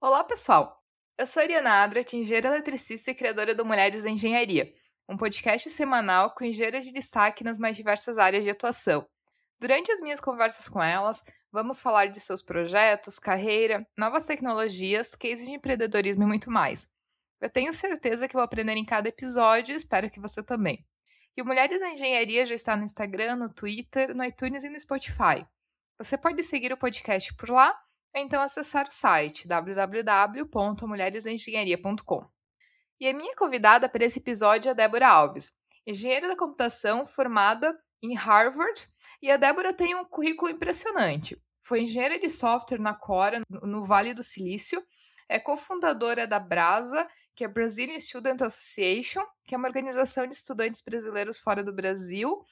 Olá, pessoal! Eu sou a Ariana Adra, engenheira eletricista e criadora do Mulheres da Engenharia, um podcast semanal com engenheiras de destaque nas mais diversas áreas de atuação. Durante as minhas conversas com elas, vamos falar de seus projetos, carreira, novas tecnologias, cases de empreendedorismo e muito mais. Eu tenho certeza que vou aprender em cada episódio e espero que você também. E o Mulheres da Engenharia já está no Instagram, no Twitter, no iTunes e no Spotify. Você pode seguir o podcast por lá ou então acessar o site www.mulheresengenharia.com. E a minha convidada para esse episódio é Débora Alves, engenheira da computação formada em Harvard, e a Débora tem um currículo impressionante. Foi engenheira de software na Cora, no Vale do Silício, é cofundadora da Brasa, que é Brazilian Student Association, que é uma organização de estudantes brasileiros fora do Brasil,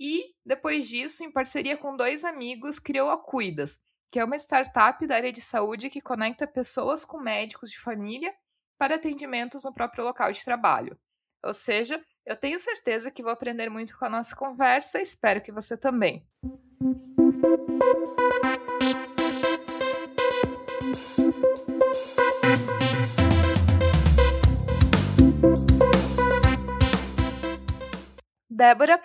e, depois disso, em parceria com dois amigos, criou a Cuidas, que é uma startup da área de saúde que conecta pessoas com médicos de família para atendimentos no próprio local de trabalho. Ou seja, eu tenho certeza que vou aprender muito com a nossa conversa e espero que você também. Débora,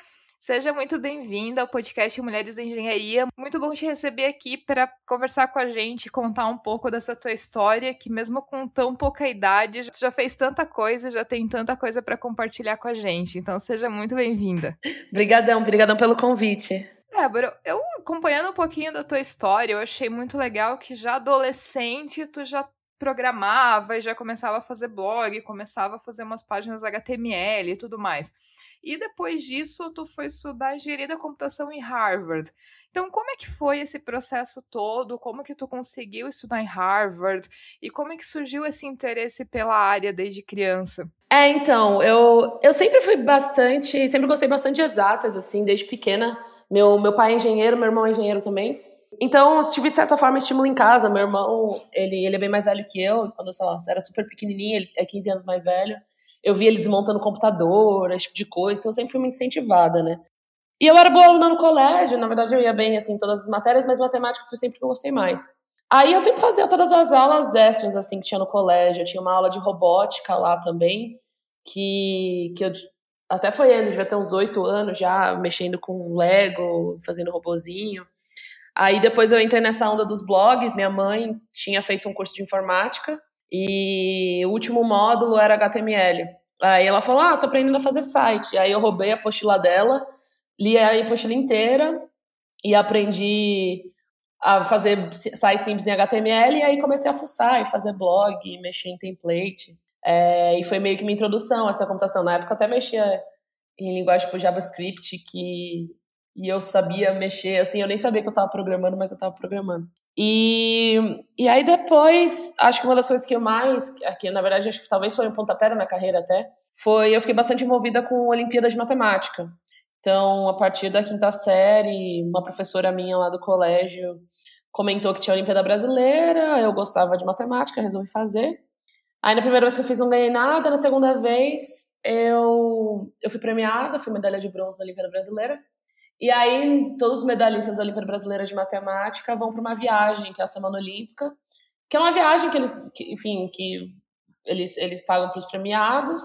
Seja muito bem-vinda ao podcast Mulheres da Engenharia. Muito bom te receber aqui para conversar com a gente, contar um pouco dessa tua história, que mesmo com tão pouca idade, já fez tanta coisa, já tem tanta coisa para compartilhar com a gente. Então seja muito bem-vinda. Obrigadão, obrigadão pelo convite. Débora, eu acompanhando um pouquinho da tua história, eu achei muito legal que já adolescente tu já programava e já começava a fazer blog, começava a fazer umas páginas HTML e tudo mais. E depois disso, tu foi estudar engenharia da computação em Harvard. Então, como é que foi esse processo todo? Como que tu conseguiu estudar em Harvard? E como é que surgiu esse interesse pela área desde criança? É, então, eu, eu sempre fui bastante, sempre gostei bastante de exatas, assim, desde pequena. Meu, meu pai é engenheiro, meu irmão é engenheiro também. Então, eu tive, de certa forma, estímulo em casa. Meu irmão, ele, ele é bem mais velho que eu. Quando eu, sei lá, era super pequenininho, ele é 15 anos mais velho eu via ele desmontando computador, esse tipo de coisa, então eu sempre fui muito incentivada, né? E eu era boa aluna no colégio, na verdade eu ia bem, assim, em todas as matérias, mas matemática foi sempre que eu gostei mais. Aí eu sempre fazia todas as aulas extras, assim, que tinha no colégio. Eu tinha uma aula de robótica lá também, que, que eu até foi antes, devia ter uns oito anos já, mexendo com Lego, fazendo robozinho. Aí depois eu entrei nessa onda dos blogs, minha mãe tinha feito um curso de informática, e o último módulo era HTML. Aí ela falou: Ah, tô aprendendo a fazer site. Aí eu roubei a apostila dela, li a apostila inteira e aprendi a fazer sites simples em HTML. E aí comecei a fuçar e fazer blog, mexer em template. É, e foi meio que minha introdução a essa computação. Na época eu até mexia em linguagem tipo JavaScript, que e eu sabia mexer, assim, eu nem sabia que eu estava programando, mas eu estava programando. E, e aí depois, acho que uma das coisas que eu mais, que na verdade acho que talvez foi um pontapé na carreira até, foi eu fiquei bastante envolvida com Olimpíadas de Matemática. Então, a partir da quinta série, uma professora minha lá do colégio comentou que tinha Olimpíada Brasileira, eu gostava de matemática, resolvi fazer. Aí na primeira vez que eu fiz não ganhei nada, na segunda vez eu, eu fui premiada, fui medalha de bronze na Olimpíada Brasileira. E aí, todos os medalhistas da Olimpíada Brasileira de Matemática vão para uma viagem, que é a Semana Olímpica, que é uma viagem que eles, que, enfim, que eles, eles pagam para os premiados,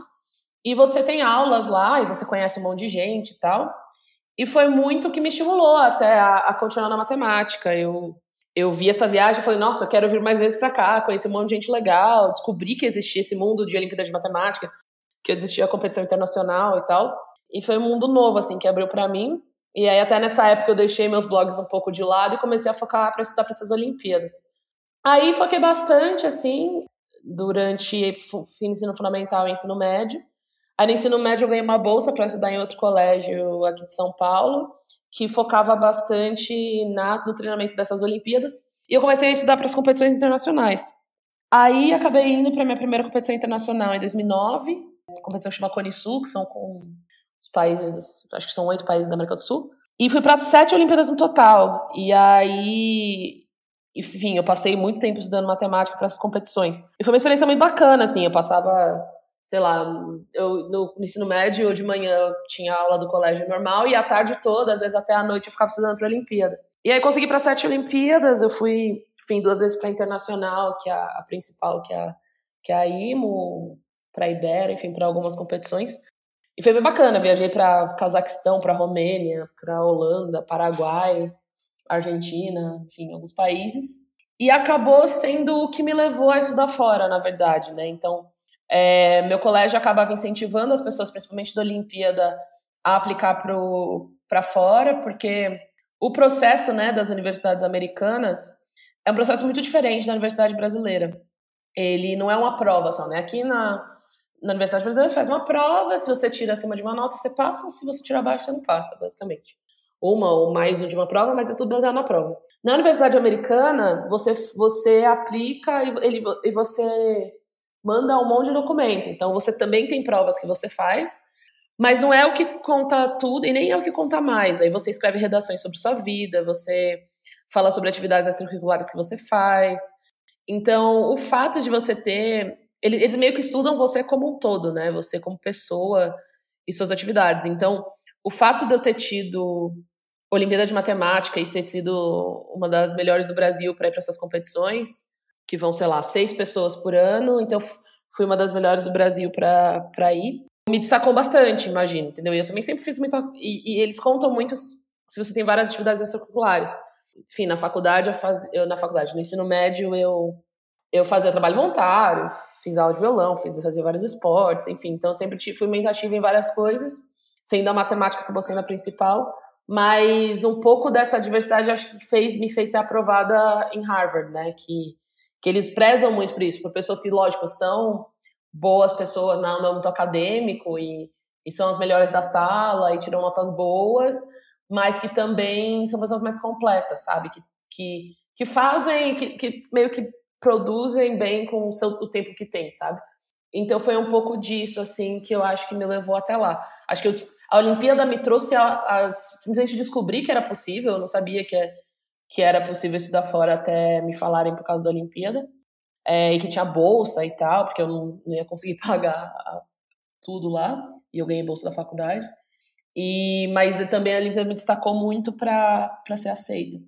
e você tem aulas lá, e você conhece um monte de gente e tal. E foi muito que me estimulou até a, a continuar na matemática. Eu, eu vi essa viagem e falei, nossa, eu quero vir mais vezes para cá, conhecer um monte de gente legal, descobri que existia esse mundo de Olimpíada de Matemática, que existia a competição internacional e tal. E foi um mundo novo, assim, que abriu para mim. E aí, até nessa época, eu deixei meus blogs um pouco de lado e comecei a focar para estudar para essas Olimpíadas. Aí, foquei bastante, assim, durante fim ensino fundamental e ensino médio. Aí, no ensino médio, eu ganhei uma bolsa para estudar em outro colégio aqui de São Paulo, que focava bastante na, no treinamento dessas Olimpíadas. E eu comecei a estudar para as competições internacionais. Aí, acabei indo para minha primeira competição internacional em 2009, a competição chama Cone Sul, que são com os países, acho que são oito países da América do Sul. E fui para sete Olimpíadas no total. E aí, enfim, eu passei muito tempo estudando matemática para essas competições. E foi uma experiência muito bacana, assim. Eu passava, sei lá, eu no, no ensino médio de manhã eu tinha aula do colégio normal e à tarde toda, às vezes até à noite eu ficava estudando para a Olimpíada. E aí consegui para sete Olimpíadas, eu fui enfim, duas vezes para a internacional, que é a, a, principal, que é a, que é a IMO, para a Ibera, enfim, para algumas competições. E foi bem bacana, viajei para Cazaquistão, para Romênia, para Holanda, Paraguai, Argentina, enfim, alguns países. E acabou sendo o que me levou a estudar fora, na verdade, né? Então, é, meu colégio acabava incentivando as pessoas, principalmente da Olimpíada, a aplicar para fora, porque o processo né, das universidades americanas é um processo muito diferente da universidade brasileira. Ele não é uma prova só, né? Aqui na, na universidade brasileira você faz uma prova, se você tira acima de uma nota, você passa, se você tira abaixo, você não passa, basicamente. Uma ou mais de uma prova, mas é tudo baseado na prova. Na universidade americana, você, você aplica e, ele, e você manda um monte de documento. Então, você também tem provas que você faz, mas não é o que conta tudo e nem é o que conta mais. Aí você escreve redações sobre sua vida, você fala sobre atividades extracurriculares que você faz. Então, o fato de você ter. Eles meio que estudam você como um todo, né? Você como pessoa e suas atividades. Então, o fato de eu ter tido Olimpíada de Matemática e ter sido uma das melhores do Brasil para ir para essas competições, que vão, sei lá, seis pessoas por ano, então fui uma das melhores do Brasil para ir me destacou bastante, imagino, entendeu? E eu também sempre fiz muita. E, e, eles contam muito se você tem várias atividades extracurriculares. Enfim, na faculdade, eu, faz, eu na faculdade, no ensino médio, eu, eu fazia trabalho voluntário, fiz aula de violão, fiz fazia vários esportes, enfim. Então, eu sempre fui muito ativa em várias coisas, sendo a matemática acabou sendo a principal. Mas um pouco dessa diversidade acho que fez, me fez ser aprovada em Harvard, né? Que, que eles prezam muito por isso, por pessoas que, lógico, são boas pessoas no âmbito acadêmico e, e são as melhores da sala e tiram notas boas, mas que também são pessoas mais completas, sabe? Que, que, que fazem, que, que meio que produzem bem com o, seu, o tempo que tem, sabe? Então foi um pouco disso, assim, que eu acho que me levou até lá. Acho que eu, a Olimpíada me trouxe a, a simplesmente descobrir que era possível, eu não sabia que, que era possível estudar fora até me falarem por causa da Olimpíada é, e que tinha bolsa e tal, porque eu não, não ia conseguir pagar tudo lá, e eu ganhei bolsa da faculdade. E, mas também a Olimpíada me destacou muito para ser aceita.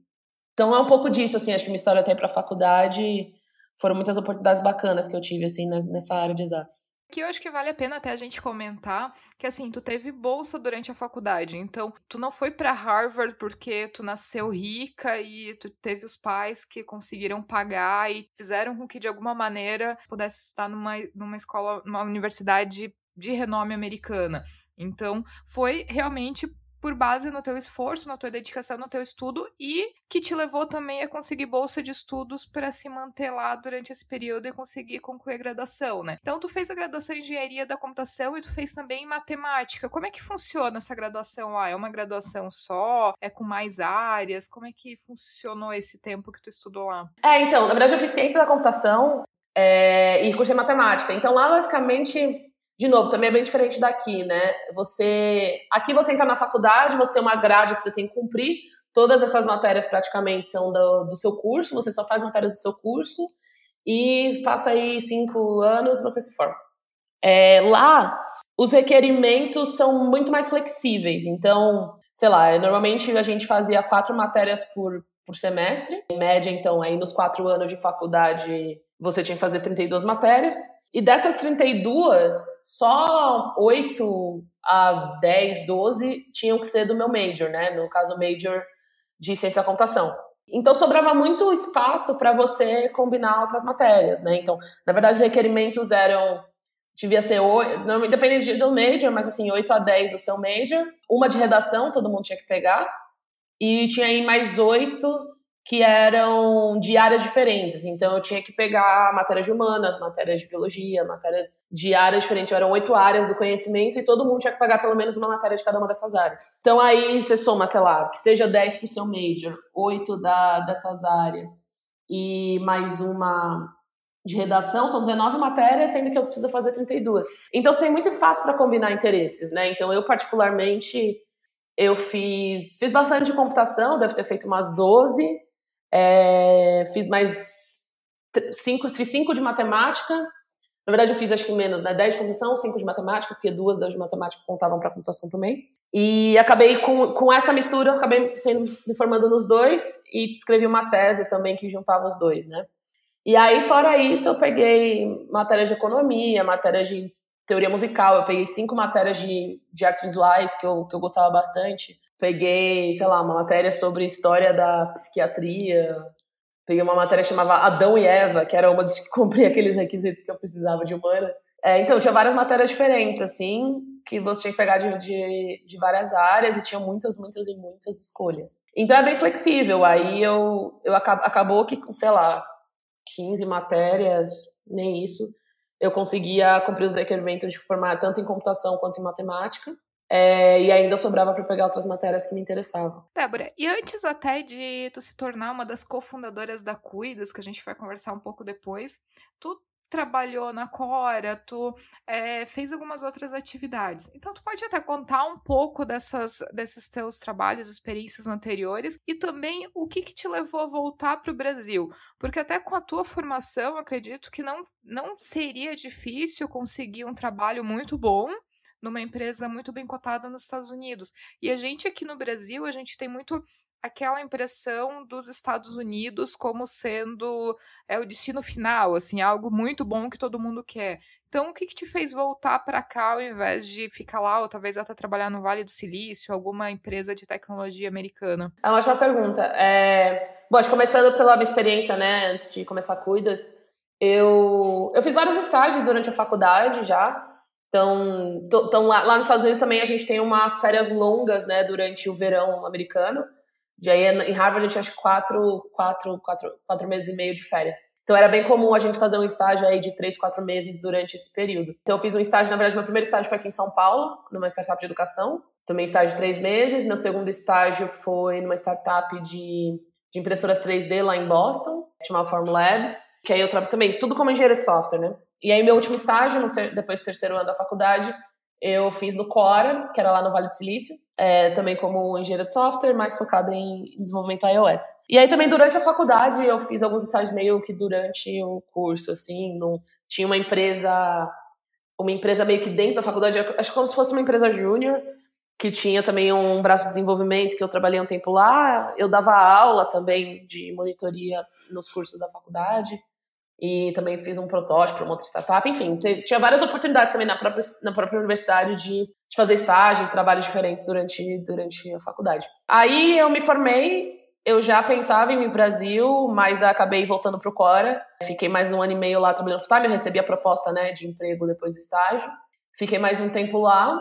Então é um pouco disso, assim, acho que minha história até para a faculdade foram muitas oportunidades bacanas que eu tive, assim, nessa área de exatas que eu acho que vale a pena até a gente comentar que assim, tu teve bolsa durante a faculdade, então tu não foi para Harvard porque tu nasceu rica e tu teve os pais que conseguiram pagar e fizeram com que de alguma maneira pudesse estudar numa, numa escola, numa universidade de renome americana. Então, foi realmente por base no teu esforço, na tua dedicação, no teu estudo e que te levou também a conseguir bolsa de estudos para se manter lá durante esse período e conseguir concluir a graduação, né? Então tu fez a graduação em engenharia da computação e tu fez também matemática. Como é que funciona essa graduação lá? É uma graduação só? É com mais áreas? Como é que funcionou esse tempo que tu estudou lá? É, então, na verdade eu fiz ciência da computação é, e cursei matemática. Então lá basicamente de novo, também é bem diferente daqui, né? Você. Aqui você entra na faculdade, você tem uma grade que você tem que cumprir. Todas essas matérias praticamente são do, do seu curso, você só faz matérias do seu curso e passa aí cinco anos e você se forma. É, lá, os requerimentos são muito mais flexíveis. Então, sei lá, normalmente a gente fazia quatro matérias por, por semestre. Em média, então, aí nos quatro anos de faculdade, você tinha que fazer 32 matérias. E dessas 32, só 8 a 10, 12 tinham que ser do meu major, né? No caso, major de ciência da computação. Então sobrava muito espaço para você combinar outras matérias, né? Então, na verdade, os requerimentos eram devia ser não independente do major, mas assim, 8 a 10 do seu major, uma de redação, todo mundo tinha que pegar, e tinha aí mais oito que eram de áreas diferentes. Então, eu tinha que pegar matérias de humanas, matérias de biologia, matérias de áreas diferentes. Eram oito áreas do conhecimento e todo mundo tinha que pegar pelo menos uma matéria de cada uma dessas áreas. Então, aí você soma, sei lá, que seja 10 para o seu major, oito da, dessas áreas e mais uma de redação, são 19 matérias, sendo que eu preciso fazer 32. Então, você tem muito espaço para combinar interesses, né? Então, eu particularmente... Eu fiz, fiz bastante de computação, deve ter feito umas 12, é, fiz mais cinco, fiz cinco de matemática, Na verdade, eu fiz acho que menos, né? 10 de computação, 5 de matemática, porque duas das de matemática contavam para computação também. E acabei com, com essa mistura, acabei sendo, me formando nos dois e escrevi uma tese também que juntava os dois, né? E aí, fora isso, eu peguei matérias de economia, matérias de teoria musical, eu peguei cinco matérias de, de artes visuais que eu, que eu gostava bastante. Peguei, sei lá, uma matéria sobre história da psiquiatria, Peguei uma matéria que chamava Adão e Eva, que era uma dos que cumpria aqueles requisitos que eu precisava de humanas. É, então, tinha várias matérias diferentes, assim, que você tinha que pegar de, de, de, várias áreas e tinha muitas, muitas e muitas escolhas. Então, é bem flexível. Aí, eu, eu acabou que, sei lá, 15 matérias, nem isso, eu conseguia cumprir os requerimentos de formar tanto em computação quanto em matemática. É, e ainda sobrava para pegar outras matérias que me interessavam. Débora, e antes até de tu se tornar uma das cofundadoras da Cuidas, que a gente vai conversar um pouco depois, tu trabalhou na Cora, tu é, fez algumas outras atividades. Então, tu pode até contar um pouco dessas, desses teus trabalhos, experiências anteriores e também o que, que te levou a voltar para o Brasil. Porque até com a tua formação, acredito que não, não seria difícil conseguir um trabalho muito bom numa empresa muito bem cotada nos Estados Unidos. E a gente aqui no Brasil, a gente tem muito aquela impressão dos Estados Unidos como sendo é o destino final, assim, algo muito bom que todo mundo quer. Então, o que, que te fez voltar para cá ao invés de ficar lá ou talvez até trabalhar no Vale do Silício, alguma empresa de tecnologia americana? É uma ótima pergunta. É... Bom, acho começando pela minha experiência, né, antes de começar Cuidas, eu, eu fiz vários estágios durante a faculdade já, então, lá, lá, nos Estados Unidos também a gente tem umas férias longas, né, durante o verão americano. De aí em Harvard a gente acha quatro, quatro, quatro, quatro meses e meio de férias. Então era bem comum a gente fazer um estágio aí de três, quatro meses durante esse período. Então eu fiz um estágio, na verdade, meu primeiro estágio foi aqui em São Paulo, numa startup de educação. Tomei estágio de três meses. Meu segundo estágio foi numa startup de, de impressoras 3D lá em Boston, chamada Form Labs. Que aí eu trabalho também, tudo como engenheiro de software, né? E aí, meu último estágio, ter, depois do terceiro ano da faculdade, eu fiz no Cora, que era lá no Vale do Silício, é, também como engenheira de software, mais focada em desenvolvimento iOS. E aí também durante a faculdade eu fiz alguns estágios meio que durante o curso, assim, não, tinha uma empresa, uma empresa meio que dentro da faculdade, acho como se fosse uma empresa júnior, que tinha também um braço de desenvolvimento que eu trabalhei um tempo lá, eu dava aula também de monitoria nos cursos da faculdade e também fiz um protótipo para uma outra startup. Enfim, tinha várias oportunidades também na própria, na própria universidade de, de fazer estágios, trabalhos diferentes durante, durante a faculdade. Aí eu me formei, eu já pensava em ir para o Brasil, mas acabei voltando para o Cora. Fiquei mais um ano e meio lá trabalhando full time, eu recebi a proposta né, de emprego depois do estágio. Fiquei mais um tempo lá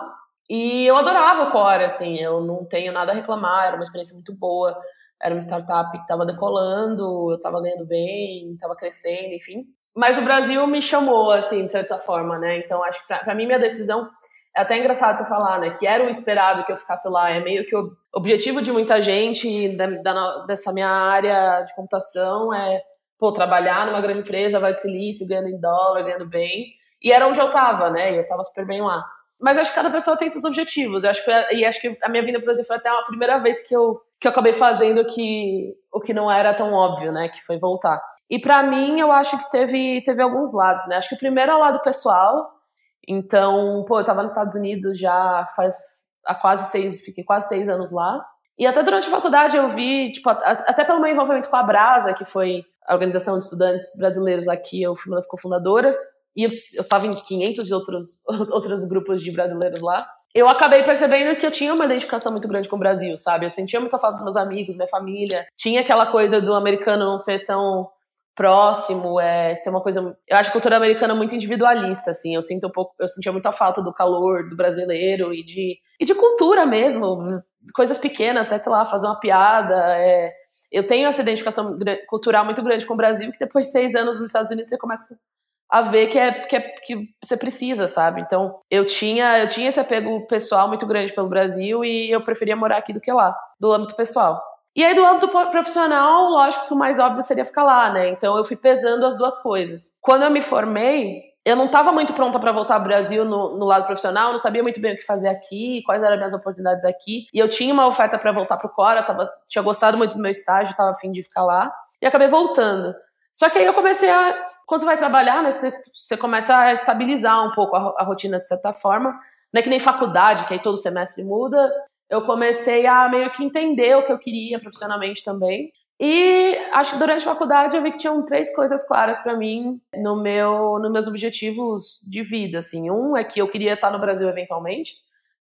e eu adorava o Cora, assim, eu não tenho nada a reclamar, era uma experiência muito boa era uma startup que estava decolando, eu estava ganhando bem, estava crescendo, enfim. Mas o Brasil me chamou, assim, de certa forma, né? Então, acho que para mim, minha decisão é até engraçado você falar, né? Que era o esperado que eu ficasse lá. É meio que o objetivo de muita gente da, da, dessa minha área de computação é, pô, trabalhar numa grande empresa, vai de silício, ganhando em dólar, ganhando bem. E era onde eu tava, né? E eu tava super bem lá. Mas acho que cada pessoa tem seus objetivos. Eu acho que foi, e acho que a minha vinda para o Brasil foi até a primeira vez que eu, que eu acabei fazendo que, o que não era tão óbvio, né? Que foi voltar. E para mim, eu acho que teve, teve alguns lados, né? Acho que o primeiro é o lado pessoal. Então, pô, eu tava nos Estados Unidos já faz há quase seis, fiquei quase seis anos lá. E até durante a faculdade eu vi, tipo, até pelo meu envolvimento com a Brasa, que foi a organização de estudantes brasileiros aqui, eu fui uma das cofundadoras e eu estava em 500 outros, outros grupos de brasileiros lá, eu acabei percebendo que eu tinha uma identificação muito grande com o Brasil, sabe? Eu sentia muita falta dos meus amigos, minha família. Tinha aquela coisa do americano não ser tão próximo, é ser uma coisa. Eu acho a cultura americana muito individualista, assim. Eu sinto um pouco, eu sentia muita falta do calor do brasileiro e de e de cultura mesmo, coisas pequenas, né? Sei lá, fazer uma piada. É... Eu tenho essa identificação cultural muito grande com o Brasil que depois de seis anos nos Estados Unidos você começa a ver que é, que é que você precisa, sabe? Então, eu tinha, eu tinha esse apego pessoal muito grande pelo Brasil e eu preferia morar aqui do que lá, do âmbito pessoal. E aí, do âmbito profissional, lógico que o mais óbvio seria ficar lá, né? Então, eu fui pesando as duas coisas. Quando eu me formei, eu não estava muito pronta para voltar ao Brasil no, no, lado profissional, não sabia muito bem o que fazer aqui, quais eram as minhas oportunidades aqui. E eu tinha uma oferta para voltar para o Cora, tava, tinha gostado muito do meu estágio, estava afim de ficar lá, e acabei voltando. Só que aí eu comecei a quando você vai trabalhar, né, você, você começa a estabilizar um pouco a, a, rotina de certa forma. Não é que nem faculdade, que aí todo semestre muda. Eu comecei a meio que entender o que eu queria profissionalmente também. E acho que durante a faculdade eu vi que tinham três coisas claras para mim no meu, nos meus objetivos de vida. Assim, um é que eu queria estar no Brasil eventualmente.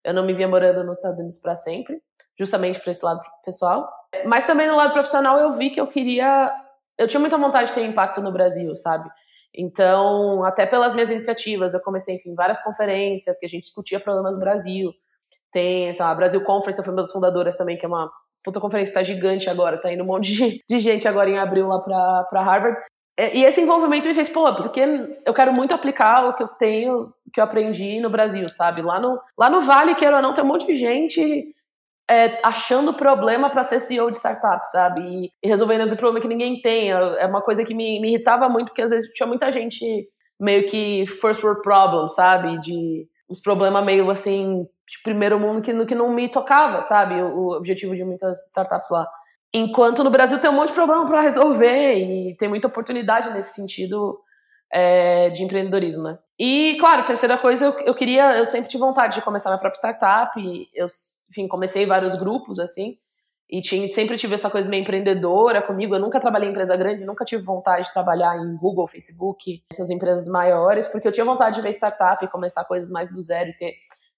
Eu não me via morando nos Estados Unidos para sempre, justamente para esse lado pessoal. Mas também no lado profissional eu vi que eu queria eu tinha muita vontade de ter impacto no Brasil, sabe? Então, até pelas minhas iniciativas, eu comecei, enfim, várias conferências que a gente discutia problemas do Brasil. Tem, sei lá, a Brasil Conference, eu fui uma das fundadoras também, que é uma puta conferência, tá gigante agora, tá indo um monte de, de gente agora em abril lá pra, pra Harvard. E esse envolvimento me fez, pô, porque eu quero muito aplicar o que eu tenho, que eu aprendi no Brasil, sabe? Lá no, lá no Vale, quero ou não, tem um monte de gente é, achando problema para ser CEO de startup, sabe? E, e, resolvendo esse problema que ninguém tem. É, é uma coisa que me, me, irritava muito, porque às vezes tinha muita gente meio que first world problem, sabe? De uns problemas meio assim, de primeiro mundo que, que não me tocava, sabe? O, o objetivo de muitas startups lá. Enquanto no Brasil tem um monte de problema para resolver e tem muita oportunidade nesse sentido é, de empreendedorismo, né? E, claro, terceira coisa, eu, eu queria, eu sempre tive vontade de começar minha própria startup. E eu enfim, comecei vários grupos, assim, e tinha, sempre tive essa coisa meio empreendedora comigo. Eu nunca trabalhei em empresa grande, nunca tive vontade de trabalhar em Google, Facebook, essas empresas maiores, porque eu tinha vontade de ver startup e começar coisas mais do zero e ter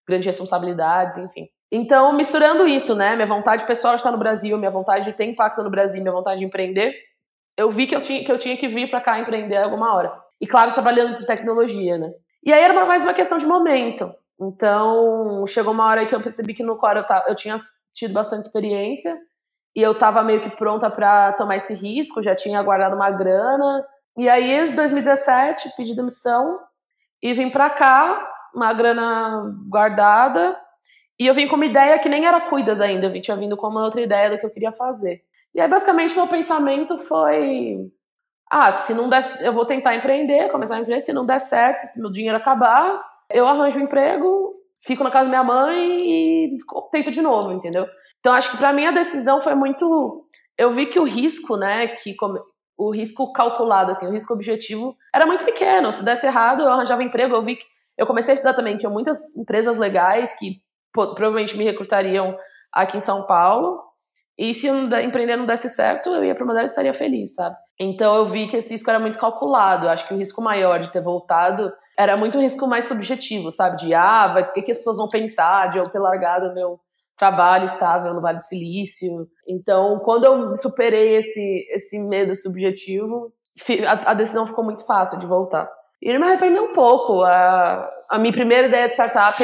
grandes responsabilidades, enfim. Então, misturando isso, né, minha vontade pessoal de estar no Brasil, minha vontade de ter impacto no Brasil, minha vontade de empreender, eu vi que eu tinha que, eu tinha que vir para cá empreender alguma hora. E claro, trabalhando com tecnologia, né. E aí era mais uma questão de momento. Então, chegou uma hora que eu percebi que no core eu, tava, eu tinha tido bastante experiência e eu estava meio que pronta para tomar esse risco, já tinha guardado uma grana. E aí, em 2017, pedi demissão e vim para cá, uma grana guardada. E eu vim com uma ideia que nem era cuidas ainda, eu tinha vindo com uma outra ideia do que eu queria fazer. E aí, basicamente, meu pensamento foi: ah, se não der, eu vou tentar empreender, começar a empreender, se não der certo, se meu dinheiro acabar, eu arranjo um emprego, fico na casa da minha mãe e tento de novo, entendeu? Então acho que para mim a decisão foi muito. Eu vi que o risco, né, que o risco calculado, assim, o risco objetivo era muito pequeno. Se desse errado, eu arranjava emprego. Eu vi que eu comecei a estudar também. Tinha muitas empresas legais que provavelmente me recrutariam aqui em São Paulo. E se um empreender não desse certo, eu ia para uma delas e estaria feliz, sabe? Então eu vi que esse risco era muito calculado. Eu acho que o risco maior de ter voltado era muito um risco mais subjetivo, sabe? De, ah, vai, o que, que as pessoas vão pensar de eu ter largado o meu trabalho estável no Vale do Silício. Então, quando eu superei esse, esse medo subjetivo, a, a decisão ficou muito fácil de voltar. E eu me arrependi um pouco. A, a minha primeira ideia de startup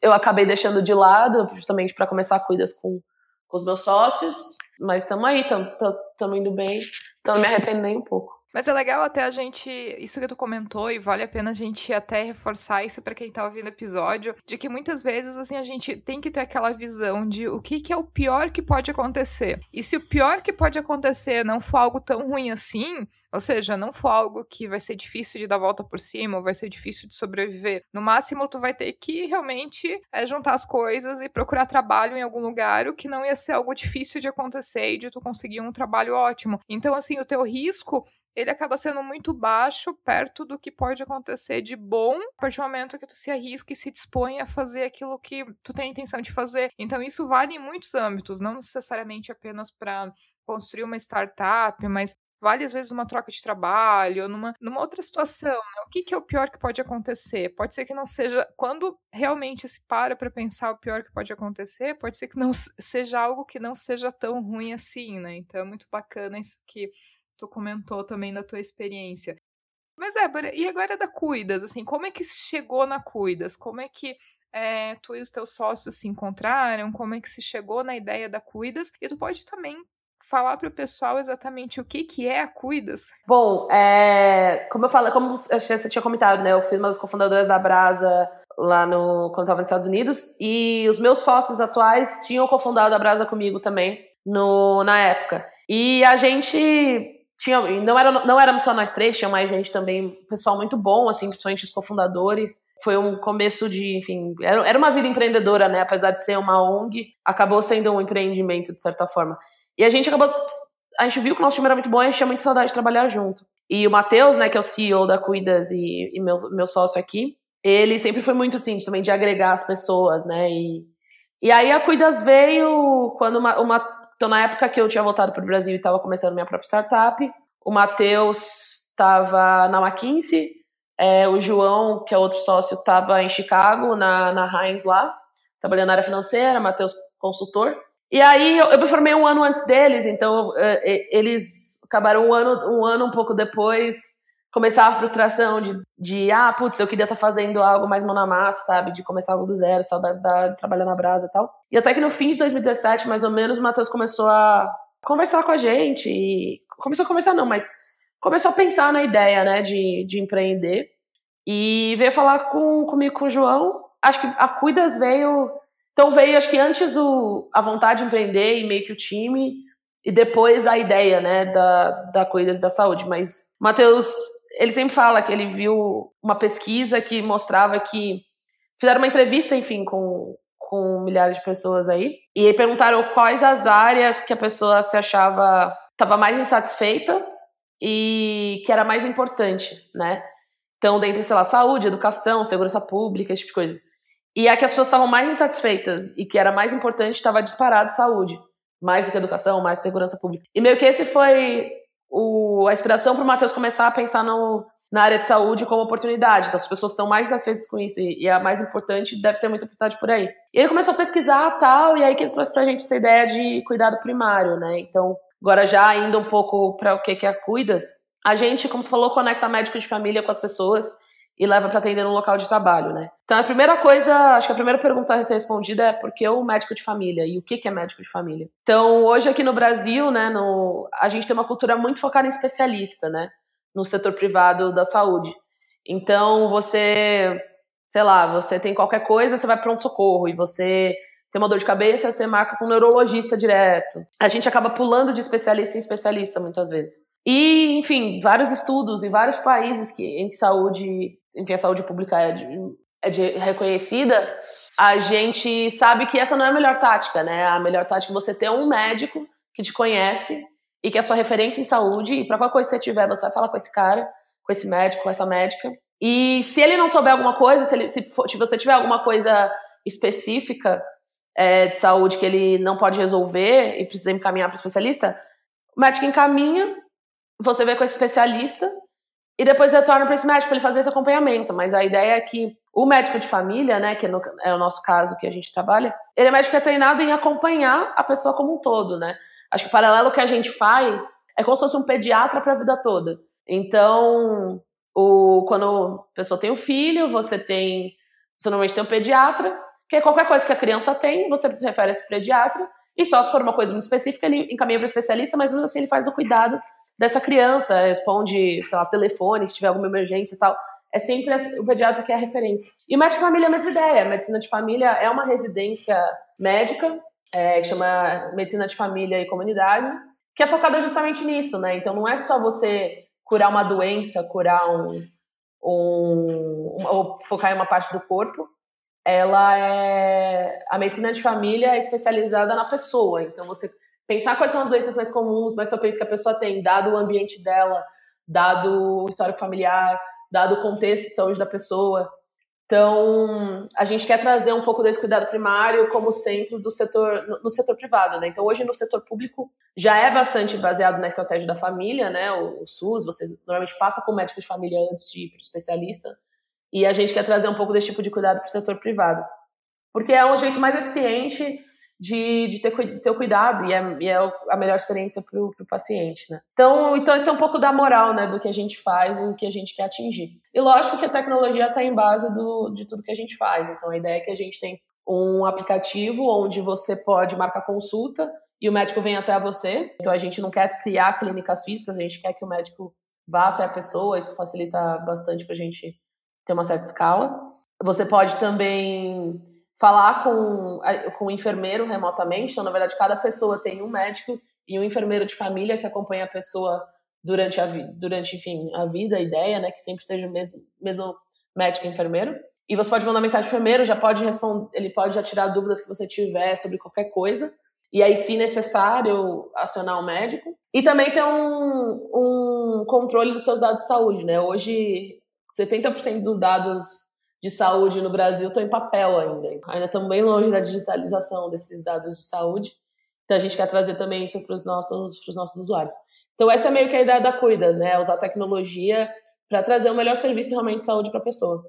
eu acabei deixando de lado, justamente para começar cuidas com, com os meus sócios. Mas estamos aí, estamos indo bem. Então, não me arrependo nem um pouco. Mas é legal até a gente, isso que tu comentou, e vale a pena a gente até reforçar isso para quem tá ouvindo o episódio, de que muitas vezes, assim, a gente tem que ter aquela visão de o que, que é o pior que pode acontecer. E se o pior que pode acontecer não for algo tão ruim assim, ou seja, não for algo que vai ser difícil de dar volta por cima, ou vai ser difícil de sobreviver. No máximo, tu vai ter que realmente é, juntar as coisas e procurar trabalho em algum lugar, o que não ia ser algo difícil de acontecer e de tu conseguir um trabalho ótimo. Então, assim, o teu risco ele acaba sendo muito baixo perto do que pode acontecer de bom a partir do momento que tu se arrisca e se dispõe a fazer aquilo que tu tem a intenção de fazer. Então, isso vale em muitos âmbitos, não necessariamente apenas para construir uma startup, mas várias vezes numa troca de trabalho, numa, numa outra situação. Né? O que, que, é o pior que pode acontecer? Pode ser que não seja. Quando realmente se para para pensar o pior que pode acontecer, pode ser que não seja algo que não seja tão ruim assim, né? Então é muito bacana isso que tu comentou também da tua experiência. Mas é, e agora da Cuidas, assim, como é que chegou na Cuidas? Como é que é, tu e os teus sócios se encontraram? Como é que se chegou na ideia da Cuidas? E tu pode também falar para o pessoal exatamente o que, que é a Cuidas? Bom, é, como eu falei, como você tinha comentado, né? Eu fui uma das cofundadoras da Brasa lá no quando estava nos Estados Unidos e os meus sócios atuais tinham cofundado a Brasa comigo também no, na época. E a gente tinha, não, era, não éramos só nós três, tinha mais gente também, pessoal muito bom, assim, principalmente os cofundadores. Foi um começo de, enfim, era, era uma vida empreendedora, né? Apesar de ser uma ONG, acabou sendo um empreendimento, de certa forma. E a gente acabou. A gente viu que o nosso time era muito bom e a gente tinha muita saudade de trabalhar junto. E o Matheus, né, que é o CEO da Cuidas e, e, meu, meu sócio aqui, ele sempre foi muito assim, também de agregar as pessoas, né? E, e aí a Cuidas veio quando uma, uma então, na época que eu tinha voltado para o Brasil e estava começando minha própria startup, o Matheus estava na McKinsey, é, o João, que é outro sócio, estava em Chicago, na, na Heinz lá, trabalhando na área financeira, Matheus consultor. E aí eu, eu, me formei um ano antes deles, então é, eles acabaram um ano, um ano um pouco depois começar a frustração de, de ah, putz, eu queria estar tá fazendo algo mais mão na massa, sabe? De começar algo do zero, saudades da trabalhar na brasa e tal. E até que no fim de 2017, mais ou menos, o Matheus começou a conversar com a gente e começou a conversar não, mas começou a pensar na ideia, né, de, de empreender e veio falar com, comigo com o João. Acho que a Cuidas veio, então veio, acho que antes o, a vontade de empreender e meio que o time e depois a ideia, né, da, da da Saúde. Mas Matheus ele sempre fala que ele viu uma pesquisa que mostrava que fizeram uma entrevista, enfim, com, com milhares de pessoas aí, e perguntaram quais as áreas que a pessoa se achava estava mais insatisfeita e que era mais importante, né? Então, dentre, sei lá, saúde, educação, segurança pública, esse tipo de coisa. E a que as pessoas estavam mais insatisfeitas e que era mais importante estava disparado saúde, mais do que educação, mais segurança pública. E meio que esse foi o, a inspiração para o Matheus começar a pensar no, na área de saúde como oportunidade. Então, as pessoas estão mais satisfeitas com isso e, e a mais importante deve ter muita oportunidade por aí. E ele começou a pesquisar tal, e aí que ele trouxe para a gente essa ideia de cuidado primário, né? Então, agora já indo um pouco para o que, que é Cuidas, a gente, como você falou, conecta médico de família com as pessoas e leva para atender no local de trabalho, né? Então a primeira coisa, acho que a primeira pergunta a ser respondida é por que o médico de família e o que é médico de família. Então hoje aqui no Brasil, né, no, a gente tem uma cultura muito focada em especialista, né, no setor privado da saúde. Então você, sei lá, você tem qualquer coisa, você vai pronto socorro e você tem uma dor de cabeça, você marca com um neurologista direto. A gente acaba pulando de especialista em especialista muitas vezes. E, enfim, vários estudos em vários países que, em que saúde em que a saúde pública é, de, é de reconhecida, a gente sabe que essa não é a melhor tática, né? A melhor tática é você ter um médico que te conhece e que é sua referência em saúde, e para qualquer coisa que você tiver, você vai falar com esse cara, com esse médico, com essa médica. E se ele não souber alguma coisa, se, ele, se, for, se você tiver alguma coisa específica é, de saúde que ele não pode resolver e precisa encaminhar para o especialista, o médico encaminha, você vê com esse especialista, e depois retorna para esse médico para ele fazer esse acompanhamento. Mas a ideia é que o médico de família, né, que é, é o nosso caso que a gente trabalha, ele é médico que é treinado em acompanhar a pessoa como um todo, né? Acho que o paralelo que a gente faz é como se fosse um pediatra para a vida toda. Então, o, quando a pessoa tem um filho, você tem, você normalmente tem um pediatra, que é qualquer coisa que a criança tem, você refere a esse pediatra, e só se for uma coisa muito específica, ele encaminha para o especialista, mas mesmo assim ele faz o cuidado dessa criança, responde, sei lá, telefone, se tiver alguma emergência e tal. É sempre o pediatra que é a referência. E o médico de família é a mesma ideia. A medicina de família é uma residência médica, é, que chama Medicina de Família e Comunidade, que é focada justamente nisso, né? Então não é só você curar uma doença, curar um, um, ou focar em uma parte do corpo. Ela é a medicina de família é especializada na pessoa. Então você pensar quais são as doenças mais comuns, mais frequentes que a pessoa tem, dado o ambiente dela, dado o histórico familiar, dado o contexto de saúde da pessoa. Então, a gente quer trazer um pouco desse cuidado primário como centro do setor, no setor privado, né? Então, hoje no setor público já é bastante baseado na estratégia da família, né? O, o SUS, você normalmente passa com o médico de família antes de ir para o especialista. E a gente quer trazer um pouco desse tipo de cuidado para o setor privado. Porque é um jeito mais eficiente de, de ter, ter o cuidado e é, e é a melhor experiência para o paciente, né? Então, então, esse é um pouco da moral, né, do que a gente faz e do que a gente quer atingir. E lógico que a tecnologia está em base do, de tudo que a gente faz. Então, a ideia é que a gente tem um aplicativo onde você pode marcar consulta e o médico vem até você. Então, a gente não quer criar clínicas físicas, a gente quer que o médico vá até a pessoa, isso facilita bastante para a gente ter uma certa escala. Você pode também falar com, com o enfermeiro remotamente. Então, na verdade, cada pessoa tem um médico e um enfermeiro de família que acompanha a pessoa durante a vida, durante, enfim, a vida, a ideia, né, que sempre seja o mesmo, mesmo médico e enfermeiro. E você pode mandar mensagem pro enfermeiro, já pode responder, ele pode já tirar dúvidas que você tiver sobre qualquer coisa. e aí, se necessário, acionar o médico. E também ter um, um controle dos seus dados de saúde, né? Hoje, 70% dos dados de saúde no Brasil estão em papel ainda. Ainda estamos bem longe da digitalização desses dados de saúde. Então, a gente quer trazer também isso para os nossos, nossos usuários. Então, essa é meio que a ideia da Cuidas, né? Usar tecnologia para trazer o melhor serviço realmente de saúde para a pessoa.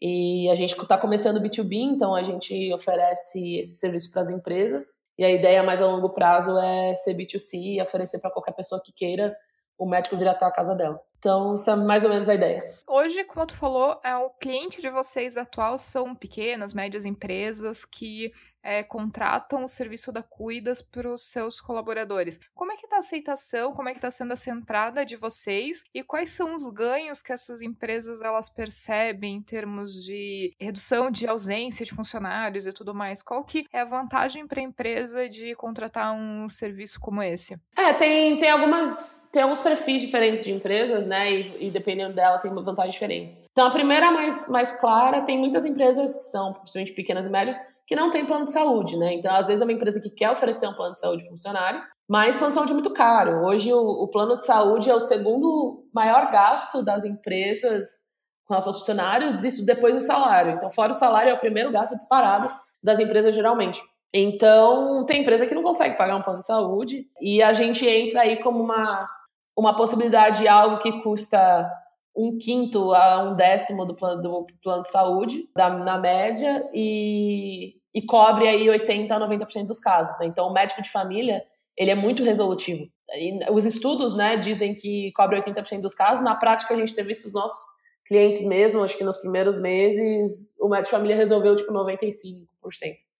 E a gente está começando o B2B, então a gente oferece esse serviço para as empresas. E a ideia mais a longo prazo é ser B2C e oferecer para qualquer pessoa que queira o médico vir até a casa dela. Então, isso é mais ou menos a ideia. Hoje, como tu falou, é, o cliente de vocês atual são pequenas, médias empresas que é, contratam o serviço da Cuidas para os seus colaboradores. Como é que está a aceitação? Como é que está sendo essa entrada de vocês? E quais são os ganhos que essas empresas elas percebem em termos de redução de ausência de funcionários e tudo mais? Qual que é a vantagem para a empresa de contratar um serviço como esse? É, tem, tem algumas tem alguns perfis diferentes de empresas, né? E, e, dependendo dela tem vantagens diferentes. Então, a primeira mais, mais clara, tem muitas empresas que são, principalmente pequenas e médias, que não tem plano de saúde, né? Então, às vezes, é uma empresa que quer oferecer um plano de saúde para funcionário, mas plano de saúde é muito caro. Hoje, o, o, plano de saúde é o segundo maior gasto das empresas com seus funcionários, isso depois do salário. Então, fora o salário, é o primeiro gasto disparado das empresas, geralmente. Então, tem empresa que não consegue pagar um plano de saúde e a gente entra aí como uma, uma possibilidade de algo que custa um quinto a um décimo do plano, do plano de saúde, da, na média, e, e cobre aí 80% a 90% dos casos. Né? Então, o médico de família, ele é muito resolutivo. E os estudos né, dizem que cobre 80% dos casos. Na prática, a gente teve visto os nossos clientes mesmo, acho que nos primeiros meses, o médico de família resolveu, tipo, 95%.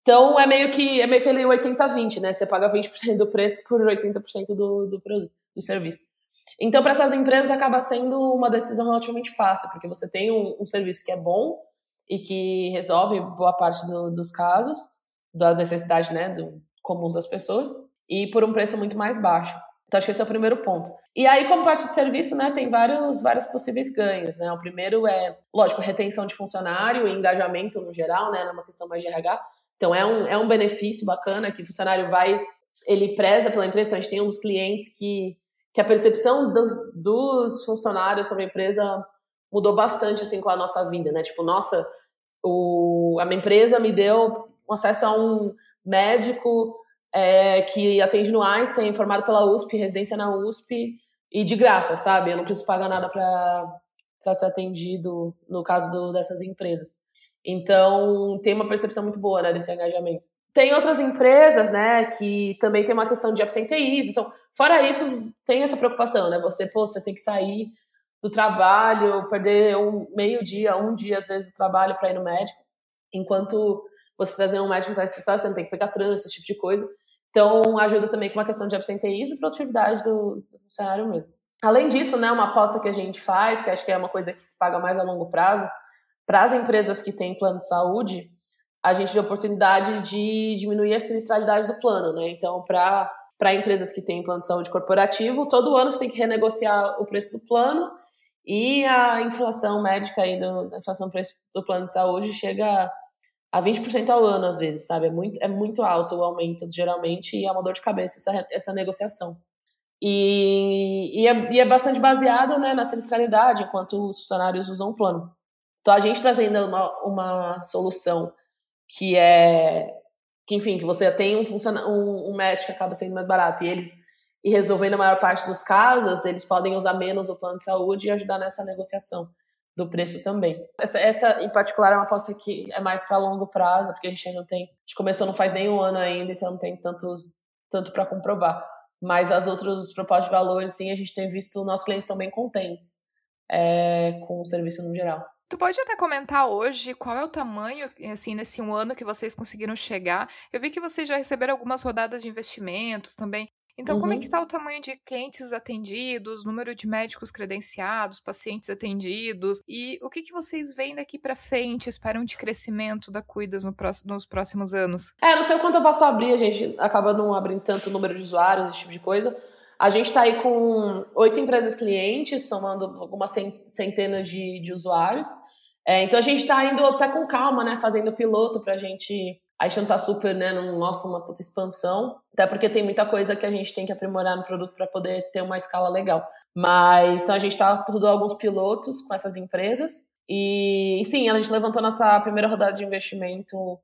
Então, é meio que, é meio que ele 80-20, né? Você paga 20% do preço por 80% do, do produto, do serviço. Então, para essas empresas, acaba sendo uma decisão relativamente fácil, porque você tem um, um serviço que é bom e que resolve boa parte do, dos casos, da necessidade né, do, comuns das pessoas, e por um preço muito mais baixo. Então, acho que esse é o primeiro ponto. E aí, como parte do serviço, né, tem vários, vários possíveis ganhos. Né? O primeiro é, lógico, retenção de funcionário e engajamento no geral, né, numa questão mais de RH. Então, é um, é um benefício bacana que o funcionário vai, ele preza pela empresa. Então, a gente tem uns clientes que que a percepção dos, dos, funcionários sobre a empresa mudou bastante assim com a nossa vida, né? Tipo, nossa, o, a minha empresa me deu acesso a um médico é, que atende no Einstein, formado pela USP, residência na USP e de graça, sabe? Eu não preciso pagar nada para ser atendido no caso do, dessas empresas. Então, tem uma percepção muito boa né, desse engajamento. Tem outras empresas, né, que também tem uma questão de absenteísmo. Então, fora isso, tem essa preocupação, né? Você, pô, você tem que sair do trabalho, perder um meio dia, um dia às vezes do trabalho para ir no médico, enquanto você trazer um médico para o escritório, você não tem que pegar trânsito, esse tipo de coisa. Então, ajuda também com uma questão de absenteísmo e produtividade do, do funcionário mesmo. Além disso, né, uma aposta que a gente faz, que acho que é uma coisa que se paga mais a longo prazo, para as empresas que têm plano de saúde, a gente vê a oportunidade de diminuir a sinistralidade do plano, né? Então, para para empresas que têm plano de saúde corporativo, todo ano você tem que renegociar o preço do plano e a inflação médica aí do, a inflação do preço do plano de saúde chega a 20% ao ano às vezes, sabe? É muito, é muito alto o aumento geralmente e é uma dor de cabeça essa, essa negociação. E, e, é, e é bastante baseado né, na sinistralidade enquanto os funcionários usam o plano. Então a gente trazendo uma, uma solução que é que enfim que você tem um um, um médico que acaba sendo mais barato e eles e resolvendo a maior parte dos casos eles podem usar menos o plano de saúde e ajudar nessa negociação do preço também. Essa, essa em particular é uma aposta que é mais para longo prazo, porque a gente ainda tem, a gente começou não faz nem um ano ainda, então não tem tantos tanto para comprovar. Mas as outras propostas de valores, sim, a gente tem visto nossos clientes estão bem contentes é, com o serviço no geral. Tu pode até comentar hoje qual é o tamanho, assim, nesse um ano que vocês conseguiram chegar. Eu vi que vocês já receberam algumas rodadas de investimentos também. Então, uhum. como é que está uhum. o tamanho de clientes atendidos, número de médicos credenciados, pacientes atendidos e o que, que vocês veem daqui para frente, esperam de crescimento da Cuidas no próximo, nos próximos anos? É, não sei o quanto eu posso abrir, a gente acaba não abrindo tanto número de usuários, esse tipo de coisa. A gente está aí com oito empresas clientes, somando algumas centenas de, de usuários. É, então a gente está indo até com calma, né, fazendo piloto para a gente A gente não tá super, né, num, nossa, uma puta expansão, até porque tem muita coisa que a gente tem que aprimorar no produto para poder ter uma escala legal. Mas, então a gente tá tudo alguns pilotos com essas empresas, e, e sim, a gente levantou nossa primeira rodada de investimento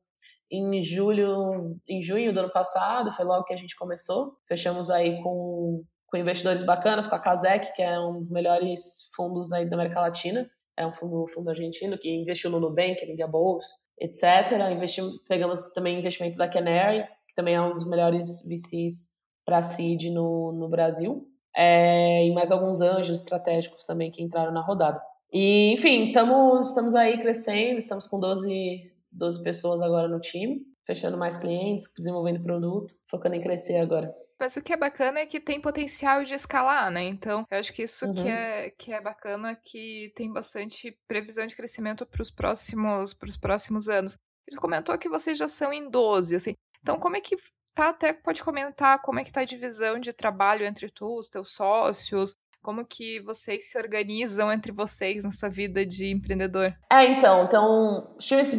em julho, em junho do ano passado, foi logo que a gente começou. Fechamos aí com, com investidores bacanas, com a Casec, que é um dos melhores fundos aí da América Latina. É um fundo, fundo argentino que investiu no Nubank, no Diabolus, etc. Investimos, pegamos também investimento da Canary, que também é um dos melhores VCs para seed no, no Brasil. É, e mais alguns anjos estratégicos também que entraram na rodada. E, enfim, estamos, estamos aí crescendo, estamos com 12, 12 pessoas agora no time, fechando mais clientes, desenvolvendo produto, focando em crescer agora. Mas o que é bacana é que tem potencial de escalar, né? Então, eu acho que isso uhum. que, é, que é bacana, que tem bastante previsão de crescimento para os próximos, próximos anos. Você comentou que vocês já são em 12, assim. Então, como é que tá? Até pode comentar como é que tá a divisão de trabalho entre tu, os teus sócios, como que vocês se organizam entre vocês nessa vida de empreendedor? É, então, então os times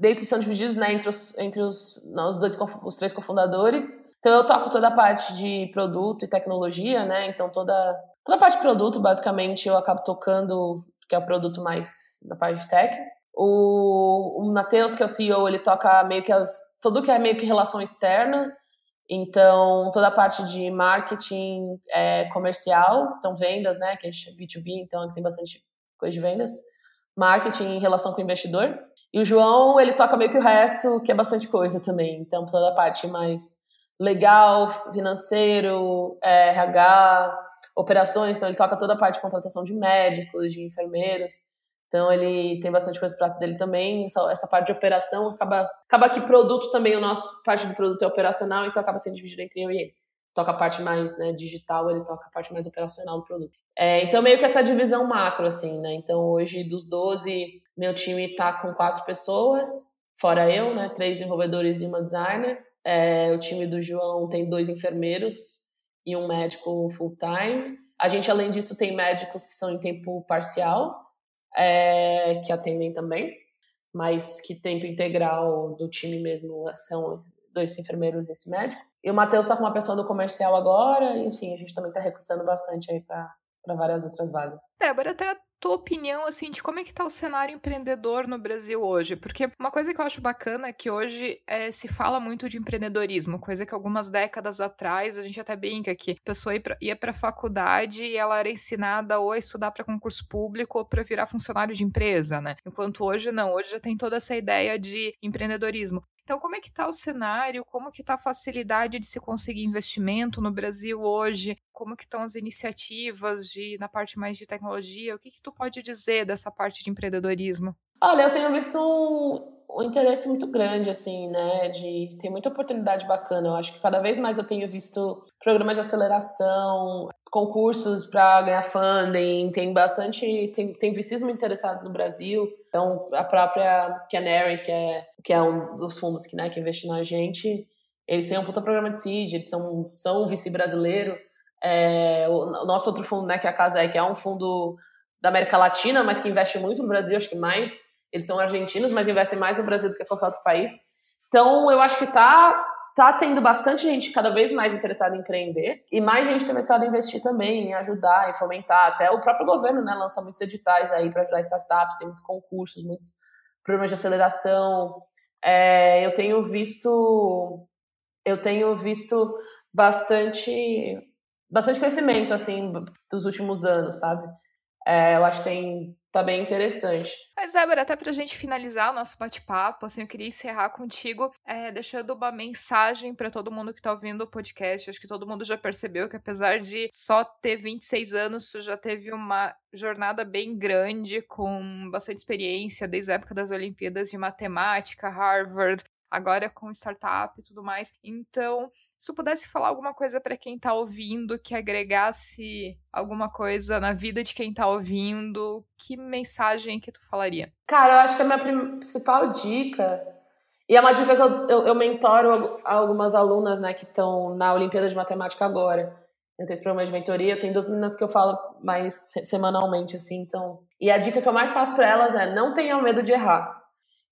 meio que são divididos né, entre, os, entre os, não, os, dois, os três cofundadores. Então eu toco toda a parte de produto e tecnologia, né? Então toda, toda a parte de produto, basicamente, eu acabo tocando, que é o produto mais da parte de tech. O, o Matheus, que é o CEO, ele toca meio que as, tudo que é meio que relação externa, então, toda a parte de marketing é, comercial, então vendas, né, que é B2B, então tem bastante coisa de vendas. Marketing em relação com o investidor. E o João, ele toca meio que o resto, que é bastante coisa também. Então, toda a parte mais legal, financeiro, é, RH, operações. Então, ele toca toda a parte de contratação de médicos, de enfermeiros. Então ele tem bastante coisa para dele também. Essa parte de operação acaba, acaba que produto também, o nosso parte do produto é operacional, então acaba sendo dividido entre eu e ele. Toca a parte mais né, digital, ele toca a parte mais operacional do produto. É, então, meio que essa divisão macro, assim, né? Então, hoje, dos 12, meu time tá com quatro pessoas, fora eu, né? Três desenvolvedores e uma designer. É, o time do João tem dois enfermeiros e um médico full-time. A gente, além disso, tem médicos que são em tempo parcial, é, que atendem também, mas que tempo integral do time mesmo são dois enfermeiros e esse médico. E o Matheus está com uma pessoa do comercial agora, enfim, a gente também está recrutando bastante aí para várias outras vagas. Débora, até tua opinião, assim, de como é que tá o cenário empreendedor no Brasil hoje? Porque uma coisa que eu acho bacana é que hoje é, se fala muito de empreendedorismo, coisa que algumas décadas atrás a gente até brinca que a pessoa ia pra faculdade e ela era ensinada ou a estudar para concurso público ou para virar funcionário de empresa, né? Enquanto hoje não, hoje já tem toda essa ideia de empreendedorismo. Então, como é que está o cenário? Como que está a facilidade de se conseguir investimento no Brasil hoje? Como que estão as iniciativas de, na parte mais de tecnologia? O que, que tu pode dizer dessa parte de empreendedorismo? Olha, eu tenho visto um, um interesse muito grande, assim, né? De tem muita oportunidade bacana. Eu acho que cada vez mais eu tenho visto programas de aceleração, concursos para ganhar funding, tem bastante, tem, tem VCs muito interessados no Brasil. Então, a própria Canary, que é, que é um dos fundos que, né, que investe na gente, eles têm um puta programa de seed, eles são, são um VC brasileiro. É, o, nosso outro fundo, né, que é a Casa que é um fundo da América Latina, mas que investe muito no Brasil, acho que mais. Eles são argentinos, mas investem mais no Brasil do que qualquer outro país. Então, eu acho que tá tá tendo bastante gente cada vez mais interessada em empreender e mais gente interessada em investir também, em ajudar, em fomentar. Até o próprio governo, né, lança muitos editais aí para ajudar startups, tem muitos concursos, muitos programas de aceleração. É, eu tenho visto, eu tenho visto bastante, bastante crescimento assim dos últimos anos, sabe? É, eu acho que tem tá bem interessante. Mas, Débora, até pra gente finalizar o nosso bate-papo, assim, eu queria encerrar contigo é, deixando uma mensagem para todo mundo que tá ouvindo o podcast. Acho que todo mundo já percebeu que, apesar de só ter 26 anos, tu já teve uma jornada bem grande, com bastante experiência, desde a época das Olimpíadas de Matemática, Harvard, agora com startup e tudo mais. Então, se tu pudesse falar alguma coisa para quem tá ouvindo, que agregasse alguma coisa na vida de quem tá ouvindo, que mensagem que tu falaria? Cara, eu acho que a minha principal dica, e é uma dica que eu, eu, eu mentoro algumas alunas, né, que estão na Olimpíada de Matemática agora. Eu tenho esse programa de mentoria, tem duas meninas que eu falo mais semanalmente, assim, então. E a dica que eu mais passo para elas é: não tenham medo de errar.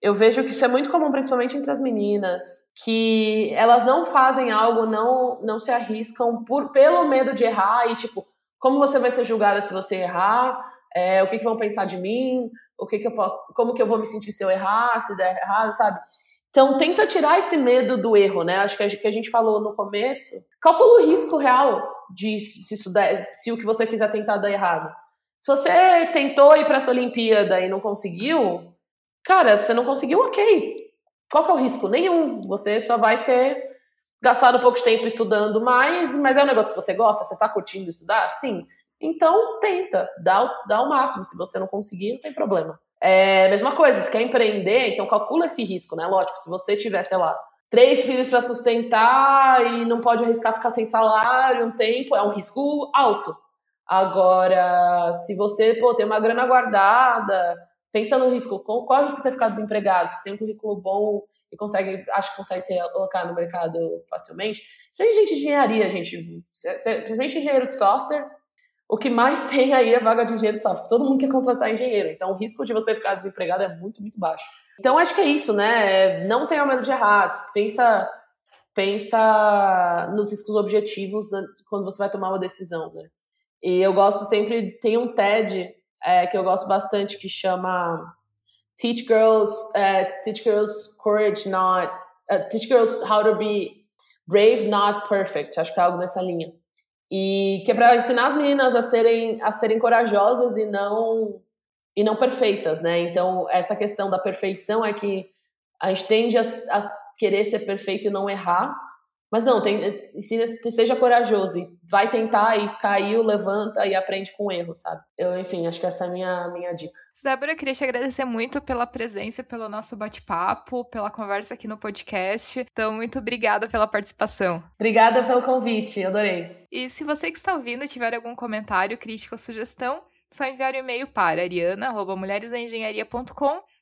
Eu vejo que isso é muito comum, principalmente entre as meninas, que elas não fazem algo, não, não se arriscam por, pelo medo de errar e, tipo, como você vai ser julgada se você errar? É, o que, que vão pensar de mim? O que, que eu como que eu vou me sentir se eu errar, se der errado, sabe? Então tenta tirar esse medo do erro, né? Acho que a, que a gente falou no começo. Calcula o risco real de se isso der, se o que você quiser tentar dar errado. Se você tentou ir para essa Olimpíada e não conseguiu, cara, você não conseguiu, ok. Qual que é o risco? Nenhum. Você só vai ter gastado pouco tempo estudando mais, mas é um negócio que você gosta, você tá curtindo estudar? Sim. Então tenta, dá o, dá o máximo. Se você não conseguir, não tem problema. É, mesma coisa, se quer empreender, então calcula esse risco, né? Lógico, se você tiver, sei lá, três filhos para sustentar e não pode arriscar ficar sem salário um tempo, é um risco alto. Agora, se você pô, tem uma grana guardada, pensa no risco, qual, é o risco de você ficar desempregado? Se tem um currículo bom e consegue, acho que consegue se colocar no mercado facilmente. É gente de engenharia, gente. Principalmente engenheiro de software, o que mais tem aí é vaga de engenheiro de software. Todo mundo quer contratar engenheiro, então o risco de você ficar desempregado é muito, muito baixo. Então acho que é isso, né? Não tenha medo de errar. Pensa, pensa nos riscos objetivos quando você vai tomar uma decisão, né? E eu gosto sempre, tem um TED é, que eu gosto bastante que chama Teach Girls, uh, Teach Girls Courage Not, uh, Teach Girls How to Be Brave Not Perfect. Acho que é algo nessa linha. E que é para ensinar as meninas a serem, a serem corajosas e não e não perfeitas, né? Então, essa questão da perfeição é que a gente tende a, a querer ser perfeito e não errar, mas não, tem, seja corajoso e vai tentar e caiu, levanta e aprende com o erro, sabe? Eu, enfim, acho que essa é a minha, minha dica. Débora, eu queria te agradecer muito pela presença, pelo nosso bate-papo, pela conversa aqui no podcast. Então, muito obrigada pela participação. Obrigada pelo convite, adorei. E se você que está ouvindo tiver algum comentário, crítica ou sugestão, só enviar o um e-mail para ariana.mulheresengenharia.com